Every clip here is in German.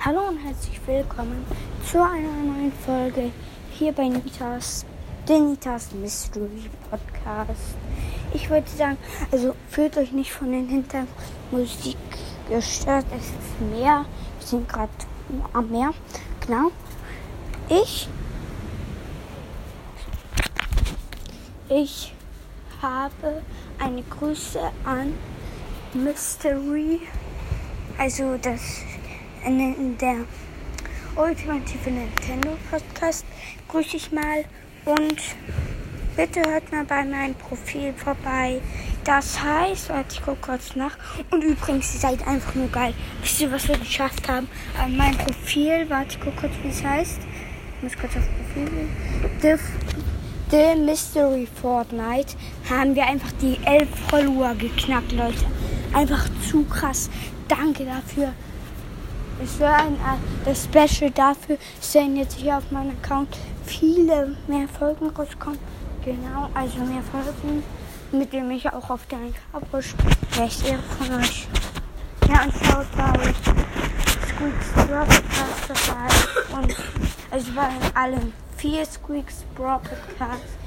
Hallo und herzlich willkommen zu einer neuen Folge hier bei Nitas, der Nitas Mystery Podcast. Ich würde sagen, also fühlt euch nicht von den Hintermusik gestört. Es ist Meer. Wir sind gerade am Meer. Genau. Ich. Ich habe eine Grüße an Mystery. Also das der ultimative Nintendo Podcast grüße ich mal und bitte hört mal bei meinem Profil vorbei. Das heißt, warte, ich gucke kurz nach. Und übrigens, ihr seid einfach nur geil. Wisst ihr, was wir geschafft haben? An meinem Profil, warte, ich gucke kurz, wie es heißt. Ich muss kurz auf Profil gehen. The, The Mystery Fortnite haben wir einfach die 11 Follower geknackt, Leute. Einfach zu krass. Danke dafür. Es wäre ein äh, das Special dafür, dass dann jetzt hier auf meinem Account viele mehr Folgen rauskommen. Genau, also mehr Folgen, mit denen ich auch auf den Cover spreche von euch. Ja, und schaut bei Squeaks Broadcast dabei. Und es waren alle vier Squeaks Broadcast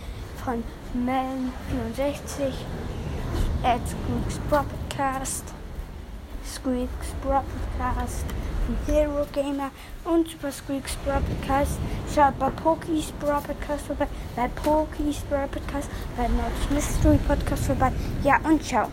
von Melon64, at Squeaks Broadcast, Squeaks Broadcast. Hero Gamer und Super Squeaks Broadcast. Schaut bei Pokis Broadcast vorbei, bei Pokis Broadcast, bei Nord's Mystery Podcast vorbei. Ja, und ciao.